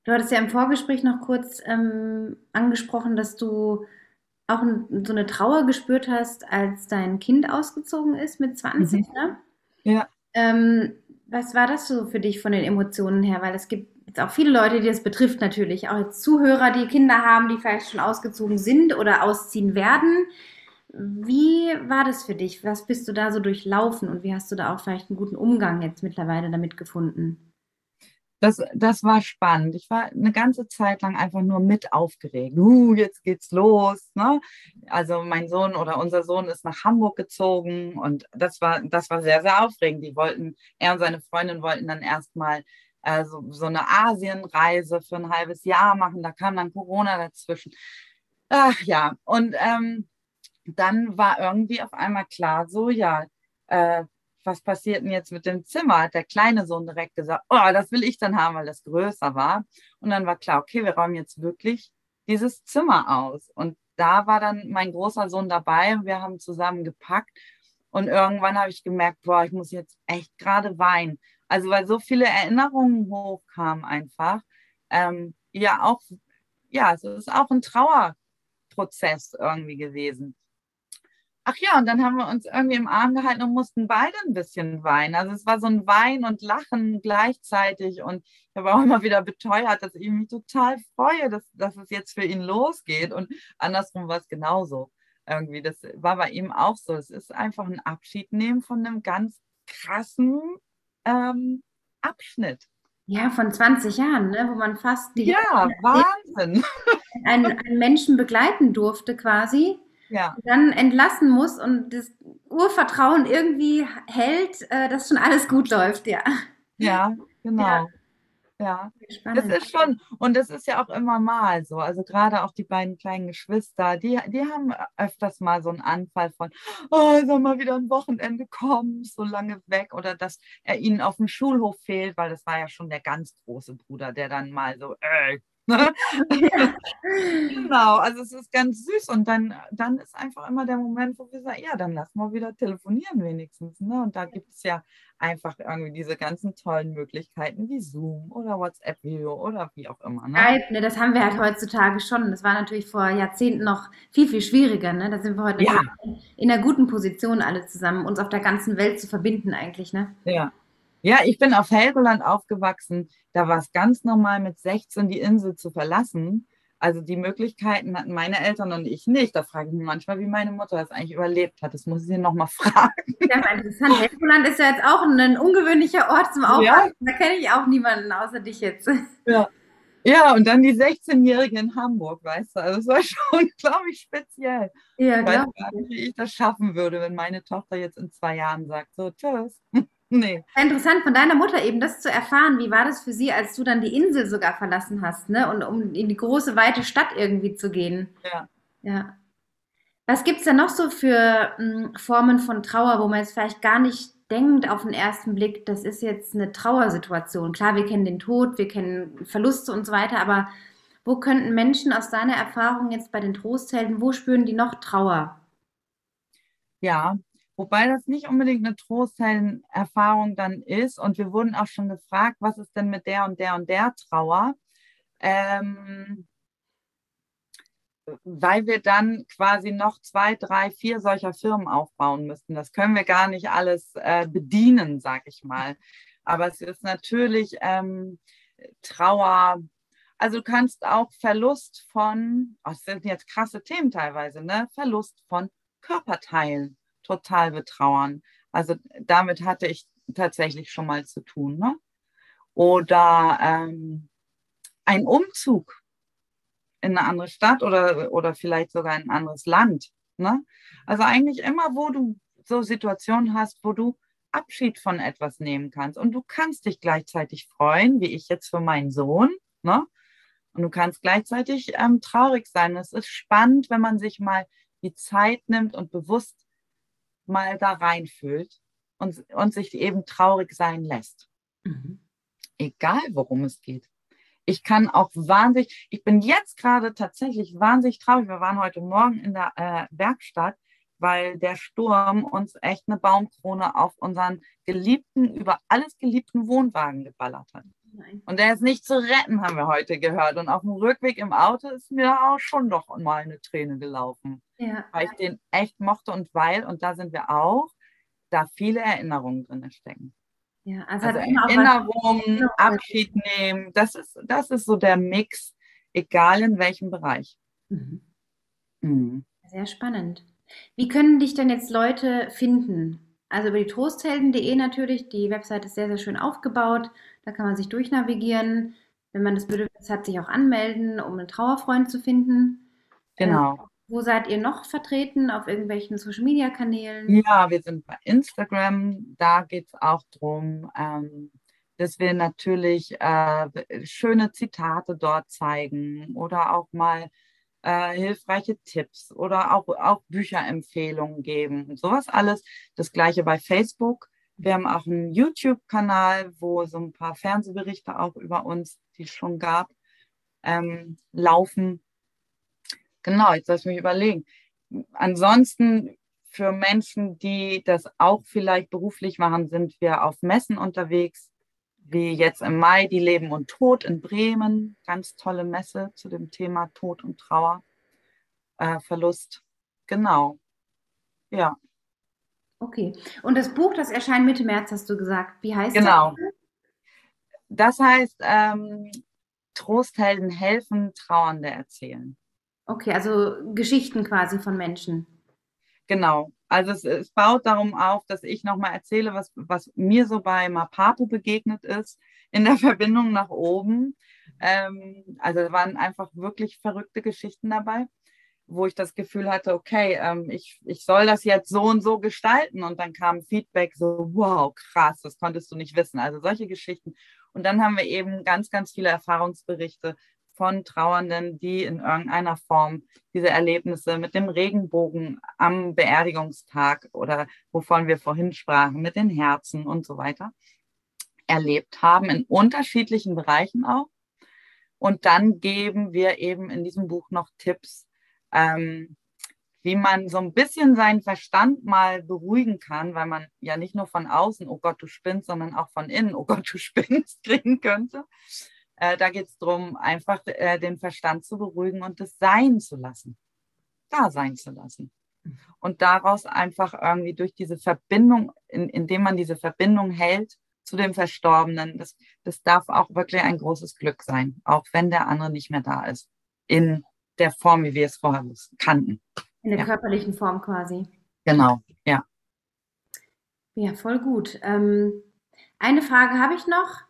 Du hattest ja im Vorgespräch noch kurz ähm, angesprochen, dass du auch so eine Trauer gespürt hast, als dein Kind ausgezogen ist mit 20, mhm. ne? Ja. Ähm, was war das so für dich von den Emotionen her? Weil es gibt jetzt auch viele Leute, die das betrifft natürlich, auch jetzt Zuhörer, die Kinder haben, die vielleicht schon ausgezogen sind oder ausziehen werden. Wie war das für dich? Was bist du da so durchlaufen und wie hast du da auch vielleicht einen guten Umgang jetzt mittlerweile damit gefunden? Das, das war spannend. Ich war eine ganze Zeit lang einfach nur mit aufgeregt. Uh, jetzt geht's los. Ne? Also mein Sohn oder unser Sohn ist nach Hamburg gezogen und das war, das war sehr, sehr aufregend. Die wollten, er und seine Freundin wollten dann erstmal äh, so, so eine Asienreise für ein halbes Jahr machen. Da kam dann Corona dazwischen. Ach ja, und ähm, dann war irgendwie auf einmal klar, so ja, äh, was passiert denn jetzt mit dem Zimmer? Hat der kleine Sohn direkt gesagt, oh, das will ich dann haben, weil das größer war. Und dann war klar, okay, wir räumen jetzt wirklich dieses Zimmer aus. Und da war dann mein großer Sohn dabei und wir haben zusammen gepackt. Und irgendwann habe ich gemerkt, boah, ich muss jetzt echt gerade weinen. Also weil so viele Erinnerungen hochkamen einfach. Ähm, ja, auch, ja, es ist auch ein Trauerprozess irgendwie gewesen. Ach ja, und dann haben wir uns irgendwie im Arm gehalten und mussten beide ein bisschen weinen. Also es war so ein Wein und Lachen gleichzeitig. Und ich habe auch immer wieder beteuert, dass ich mich total freue, dass, dass es jetzt für ihn losgeht. Und andersrum war es genauso. Irgendwie, das war bei ihm auch so. Es ist einfach ein Abschied nehmen von einem ganz krassen ähm, Abschnitt. Ja, von 20 Jahren, ne, wo man fast die Ja, Wahnsinn. einen, einen Menschen begleiten durfte quasi, Ja, dann entlassen muss und das Urvertrauen irgendwie hält, äh, dass schon alles gut läuft, ja. ja, genau. Ja. Das Spannend. ist schon, und das ist ja auch immer mal so. Also gerade auch die beiden kleinen Geschwister, die, die haben öfters mal so einen Anfall von, oh, soll mal wieder ein Wochenende kommen, so lange weg. Oder dass er ihnen auf dem Schulhof fehlt, weil das war ja schon der ganz große Bruder, der dann mal so, äh, ne? Genau, also es ist ganz süß und dann, dann ist einfach immer der Moment, wo wir sagen, ja, dann lassen wir wieder telefonieren wenigstens. Ne? Und da gibt es ja einfach irgendwie diese ganzen tollen Möglichkeiten wie Zoom oder WhatsApp-Video oder wie auch immer. Ne? Skype, ne, das haben wir halt heutzutage schon. Das war natürlich vor Jahrzehnten noch viel, viel schwieriger. Ne? Da sind wir heute Ja. in einer guten Position, alle zusammen, uns auf der ganzen Welt zu verbinden eigentlich. Ne? Ja. Ja, ich bin auf Helgoland aufgewachsen. Da war es ganz normal, mit 16 die Insel zu verlassen. Also die Möglichkeiten hatten meine Eltern und ich nicht. Da frage ich mich manchmal, wie meine Mutter das eigentlich überlebt hat. Das muss ich sie nochmal fragen. Ja, interessant. Helgoland ist ja jetzt auch ein ungewöhnlicher Ort zum Aufwachsen. Da kenne ich auch niemanden außer dich jetzt. Ja. Ja, und dann die 16-Jährige in Hamburg, weißt du. Also es war schon, glaube ich, speziell. Ja, Ich weiß gar nicht, wie ich das schaffen würde, wenn meine Tochter jetzt in zwei Jahren sagt, so, tschüss. Nee. Interessant von deiner Mutter eben das zu erfahren. Wie war das für sie, als du dann die Insel sogar verlassen hast, ne? Und um in die große, weite Stadt irgendwie zu gehen? Ja. Ja. Was gibt es da noch so für mh, Formen von Trauer, wo man jetzt vielleicht gar nicht denkt auf den ersten Blick, das ist jetzt eine Trauersituation? Klar, wir kennen den Tod, wir kennen Verluste und so weiter, aber wo könnten Menschen aus deiner Erfahrung jetzt bei den Trosthelden, wo spüren die noch Trauer? Ja, wobei das nicht unbedingt eine Trosthelden-Erfahrung dann ist. Und wir wurden auch schon gefragt, was ist denn mit der und der und der Trauer? Ähm, weil wir dann quasi noch zwei, drei, vier solcher Firmen aufbauen müssten. Das können wir gar nicht alles äh, bedienen, sag ich mal. Aber es ist natürlich ähm, Trauer. Also du kannst auch Verlust von, oh, das sind jetzt krasse Themen teilweise, ne? Verlust von Körperteilen total betrauern. Also damit hatte ich tatsächlich schon mal zu tun. Ne? Oder ähm, ein Umzug in eine andere Stadt oder, oder vielleicht sogar in ein anderes Land. Ne? Also eigentlich immer, wo du so Situationen hast, wo du Abschied von etwas nehmen kannst. Und du kannst dich gleichzeitig freuen, wie ich jetzt für meinen Sohn. Ne? Und du kannst gleichzeitig ähm, traurig sein. Es ist spannend, wenn man sich mal die Zeit nimmt und bewusst mal da reinfühlt und, und sich eben traurig sein lässt. Mhm. Egal, worum es geht. Ich kann auch wahnsinnig, ich bin jetzt gerade tatsächlich wahnsinnig traurig. Wir waren heute Morgen in der äh, Werkstatt, weil der Sturm uns echt eine Baumkrone auf unseren geliebten, über alles geliebten Wohnwagen geballert hat. Nein. Und der ist nicht zu retten, haben wir heute gehört. Und auf dem Rückweg im Auto ist mir auch schon doch mal eine Träne gelaufen Ja. weil ich den echt mochte und weil, und da sind wir auch, da viele Erinnerungen drin stecken. Ja, also, Also Erinnerungen, Abschied nehmen, das ist, das ist so der Mix, egal in welchem Bereich. Mhm. Mhm. Sehr spannend. Wie können dich denn jetzt Leute finden? Also über die Trosthelden.de natürlich. Die Website ist sehr, sehr schön aufgebaut. Da kann man sich durchnavigieren. Wenn man das Bedürfnis hat, sich auch anmelden, um einen Trauerfreund zu finden. Genau. Wo seid ihr noch vertreten? Auf irgendwelchen Social Media Kanälen? Ja, wir sind bei Instagram. Da geht es auch darum, ähm, dass wir natürlich äh, schöne Zitate dort zeigen oder auch mal äh, hilfreiche Tipps oder auch, auch Bücherempfehlungen geben. Sowas alles. Das gleiche bei Facebook. Wir haben auch einen YouTube-Kanal, wo so ein paar Fernsehberichte auch über uns, die es schon gab, ähm, laufen. Genau, jetzt lass mich überlegen. Ansonsten für Menschen, die das auch vielleicht beruflich machen, sind wir auf Messen unterwegs, wie jetzt im Mai die Leben und Tod in Bremen. Ganz tolle Messe zu dem Thema Tod und Trauer, äh, Verlust. Genau. Ja, Okay. Und das Buch, das erscheint Mitte März, hast du gesagt. Wie heißt genau. das? Das heißt, ähm, Trosthelden helfen, Trauernde erzählen. Okay, also Geschichten quasi von Menschen. Genau. Also es, es baut darum auf, dass ich nochmal erzähle, was, was mir so bei Mapapu begegnet ist, in der Verbindung nach oben. Ähm, also waren einfach wirklich verrückte Geschichten dabei, wo ich das Gefühl hatte, okay, ähm, ich, ich soll das jetzt so und so gestalten. Und dann kam Feedback so, wow, krass, das konntest du nicht wissen. Also solche Geschichten. Und dann haben wir eben ganz, ganz viele Erfahrungsberichte von Trauernden, die in irgendeiner Form diese Erlebnisse mit dem Regenbogen am Beerdigungstag oder wovon wir vorhin sprachen, mit den Herzen und so weiter erlebt haben, in unterschiedlichen Bereichen auch. Und dann geben wir eben in diesem Buch noch Tipps, ähm, wie man so ein bisschen seinen Verstand mal beruhigen kann, weil man ja nicht nur von außen, oh Gott, du spinnst, sondern auch von innen, oh Gott, du spinnst, kriegen könnte. Äh, da geht es darum, einfach äh, den Verstand zu beruhigen und es sein zu lassen, da sein zu lassen. Und daraus einfach irgendwie durch diese Verbindung, in, indem man diese Verbindung hält zu dem Verstorbenen, das, das darf auch wirklich ein großes Glück sein, auch wenn der andere nicht mehr da ist, in der Form, wie wir es vorher kannten. In der ja. körperlichen Form quasi. Genau, ja. Ja, voll gut. Ähm, eine Frage habe ich noch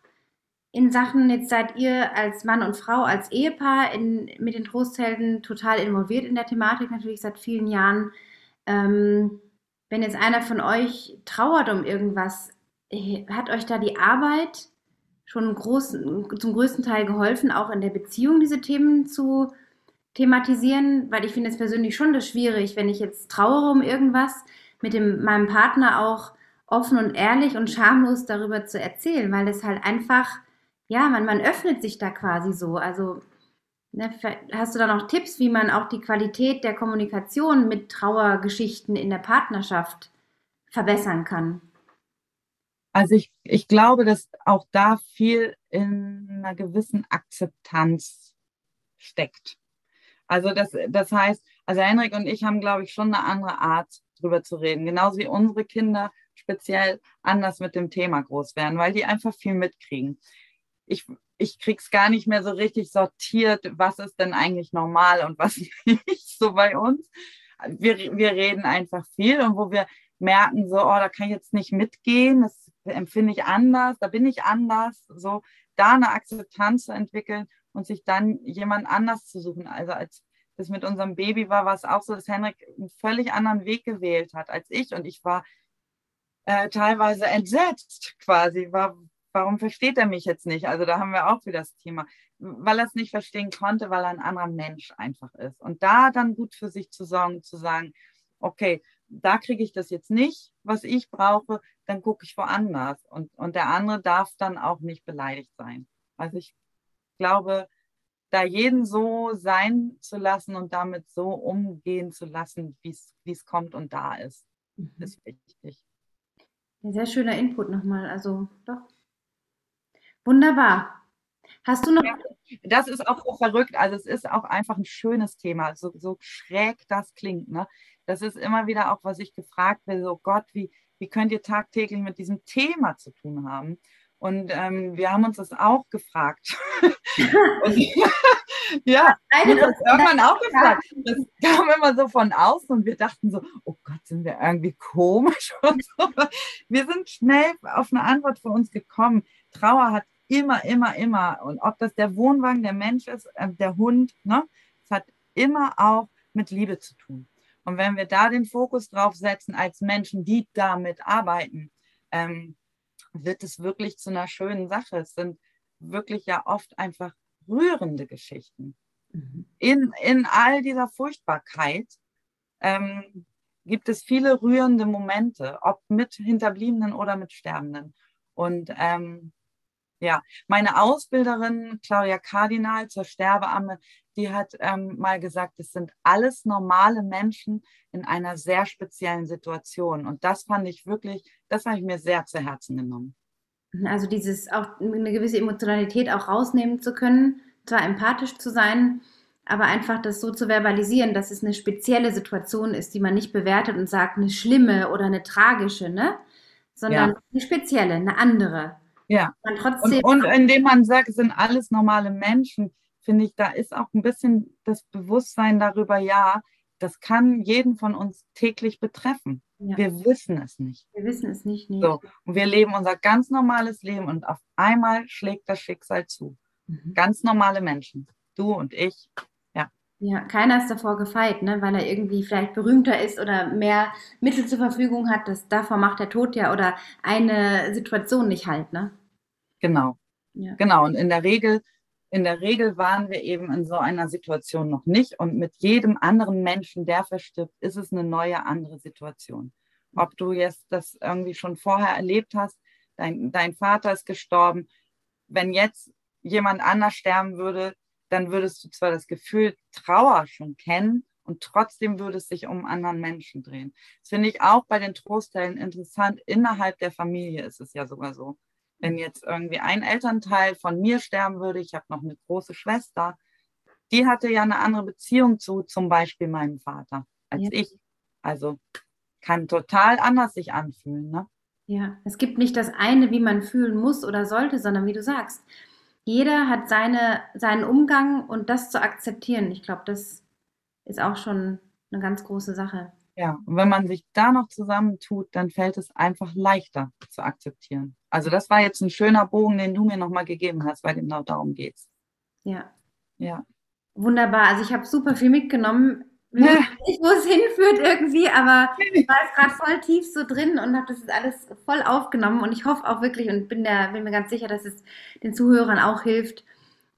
in Sachen, jetzt seid ihr als Mann und Frau, als Ehepaar in, mit den Trosthelden total involviert in der Thematik, natürlich seit vielen Jahren. Ähm, wenn jetzt einer von euch trauert um irgendwas, hat euch da die Arbeit schon großen, zum größten Teil geholfen, auch in der Beziehung diese Themen zu thematisieren? Weil ich finde es persönlich schon das schwierig, wenn ich jetzt trauere um irgendwas, mit dem, meinem Partner auch offen und ehrlich und schamlos darüber zu erzählen, weil es halt einfach ja, man, man öffnet sich da quasi so. Also ne, hast du da noch Tipps, wie man auch die Qualität der Kommunikation mit Trauergeschichten in der Partnerschaft verbessern kann? Also ich, ich glaube, dass auch da viel in einer gewissen Akzeptanz steckt. Also das, das heißt, also Henrik und ich haben, glaube ich, schon eine andere Art, drüber zu reden. Genauso wie unsere Kinder speziell anders mit dem Thema groß werden, weil die einfach viel mitkriegen ich, ich krieg's gar nicht mehr so richtig sortiert, was ist denn eigentlich normal und was nicht so bei uns. Wir, wir reden einfach viel und wo wir merken, so, oh, da kann ich jetzt nicht mitgehen, das empfinde ich anders, da bin ich anders, so da eine Akzeptanz zu entwickeln und sich dann jemand anders zu suchen. Also als das mit unserem Baby war, war es auch so, dass Henrik einen völlig anderen Weg gewählt hat als ich und ich war äh, teilweise entsetzt quasi, war, warum versteht er mich jetzt nicht? Also da haben wir auch wieder das Thema, weil er es nicht verstehen konnte, weil er ein anderer Mensch einfach ist. Und da dann gut für sich zu sorgen, zu sagen, okay, da kriege ich das jetzt nicht, was ich brauche, dann gucke ich woanders. Und, und der andere darf dann auch nicht beleidigt sein. Also ich glaube, da jeden so sein zu lassen und damit so umgehen zu lassen, wie es kommt und da ist, mhm. ist wichtig. sehr schöner Input nochmal. Also doch, Wunderbar. Hast du noch. Das ist auch so verrückt. Also, es ist auch einfach ein schönes Thema, so, so schräg das klingt. Ne? Das ist immer wieder auch, was ich gefragt werde: so Gott, wie, wie könnt ihr tagtäglich mit diesem Thema zu tun haben? Und ähm, wir haben uns das auch gefragt. und, ja, wir haben uns irgendwann auch gefragt. Das kam immer so von außen und wir dachten so, oh Gott, sind wir irgendwie komisch und so. Wir sind schnell auf eine Antwort für uns gekommen. Trauer hat immer, immer, immer. Und ob das der Wohnwagen, der Mensch ist, äh, der Hund, ne? Es hat immer auch mit Liebe zu tun. Und wenn wir da den Fokus drauf setzen als Menschen, die damit arbeiten, ähm, wird es wirklich zu einer schönen Sache. Es sind wirklich ja oft einfach rührende Geschichten. Mhm. In, in all dieser Furchtbarkeit ähm, gibt es viele rührende Momente, ob mit Hinterbliebenen oder mit Sterbenden. Und ähm, ja, meine Ausbilderin Claudia Kardinal zur Sterbeamme, die hat ähm, mal gesagt, es sind alles normale Menschen in einer sehr speziellen Situation. Und das fand ich wirklich, das habe ich mir sehr zu Herzen genommen. Also dieses auch eine gewisse Emotionalität auch rausnehmen zu können, zwar empathisch zu sein, aber einfach das so zu verbalisieren, dass es eine spezielle Situation ist, die man nicht bewertet und sagt, eine schlimme oder eine tragische, ne? Sondern ja. eine spezielle, eine andere. Ja. Und, und indem man sagt, es sind alles normale Menschen, finde ich, da ist auch ein bisschen das Bewusstsein darüber, ja, das kann jeden von uns täglich betreffen. Ja. Wir wissen es nicht. Wir wissen es nicht. Nee. So. Und wir leben unser ganz normales Leben und auf einmal schlägt das Schicksal zu. Mhm. Ganz normale Menschen. Du und ich. Ja. Ja, keiner ist davor gefeit, ne? weil er irgendwie vielleicht berühmter ist oder mehr Mittel zur Verfügung hat. Das, davor macht der Tod ja oder eine Situation nicht halt. Ne? Genau. Ja. Genau. Und in der Regel in der Regel waren wir eben in so einer Situation noch nicht. Und mit jedem anderen Menschen, der verstirbt, ist es eine neue, andere Situation. Ob du jetzt das irgendwie schon vorher erlebt hast, dein, dein Vater ist gestorben. Wenn jetzt jemand anders sterben würde, dann würdest du zwar das Gefühl Trauer schon kennen und trotzdem würde es sich um anderen Menschen drehen. Das finde ich auch bei den Trostteilen interessant. Innerhalb der Familie ist es ja sogar so. Wenn jetzt irgendwie ein Elternteil von mir sterben würde, ich habe noch eine große Schwester, die hatte ja eine andere Beziehung zu zum Beispiel meinem Vater als ja. ich. Also kann total anders sich anfühlen. Ne? Ja, es gibt nicht das eine, wie man fühlen muss oder sollte, sondern wie du sagst, jeder hat seine, seinen Umgang und das zu akzeptieren. Ich glaube, das ist auch schon eine ganz große Sache. Ja, und wenn man sich da noch zusammentut, dann fällt es einfach leichter zu akzeptieren. Also das war jetzt ein schöner Bogen, den du mir nochmal gegeben hast, weil genau darum geht es. Ja. Ja. Wunderbar. Also ich habe super viel mitgenommen. Ich weiß nicht, wo es hinführt irgendwie, aber ich war gerade voll tief so drin und habe das alles voll aufgenommen und ich hoffe auch wirklich und bin, der, bin mir ganz sicher, dass es den Zuhörern auch hilft,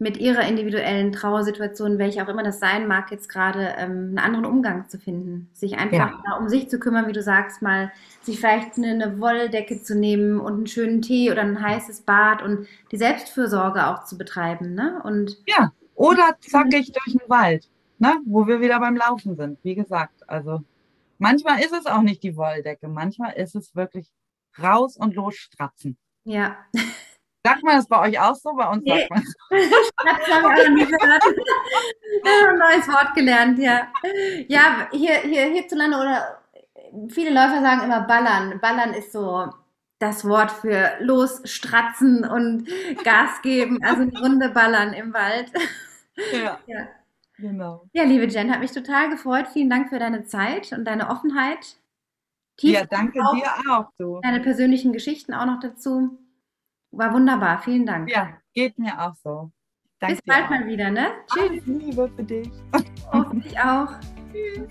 mit ihrer individuellen Trauersituation, welche auch immer das sein mag, jetzt gerade ähm, einen anderen Umgang zu finden. Sich einfach ja. um sich zu kümmern, wie du sagst, mal sich vielleicht eine, eine, Wolldecke zu nehmen und einen schönen Tee oder ein heißes Bad und die Selbstfürsorge auch zu betreiben. Ne? Und ja, oder zackig durch den Wald, ne? wo wir wieder beim Laufen sind, wie gesagt. Also manchmal ist es auch nicht die Wolldecke, manchmal ist es wirklich raus und losstratzen. Ja. Sagt man das bei euch auch so? Bei uns nee. sagt man es. das habe ich auch nie gehört. ein neues Wort gelernt, ja. Ja, hier, hier hierzulande oder viele Läufer sagen immer ballern. Ballern ist so das Wort für losstratzen und Gas geben, also eine Runde ballern im Wald. Ja. ja. Genau. Ja, liebe Jen, hat mich total gefreut. Vielen Dank für deine Zeit und deine Offenheit. Tief ja, danke auch, dir auch. Du. Deine persönlichen Geschichten auch noch dazu. War wunderbar, vielen Dank. Ja, geht mir auch so. Danke Bis bald mal wieder, ne? Tschüss. Alles Liebe für dich. Hoffentlich auch. Tschüss.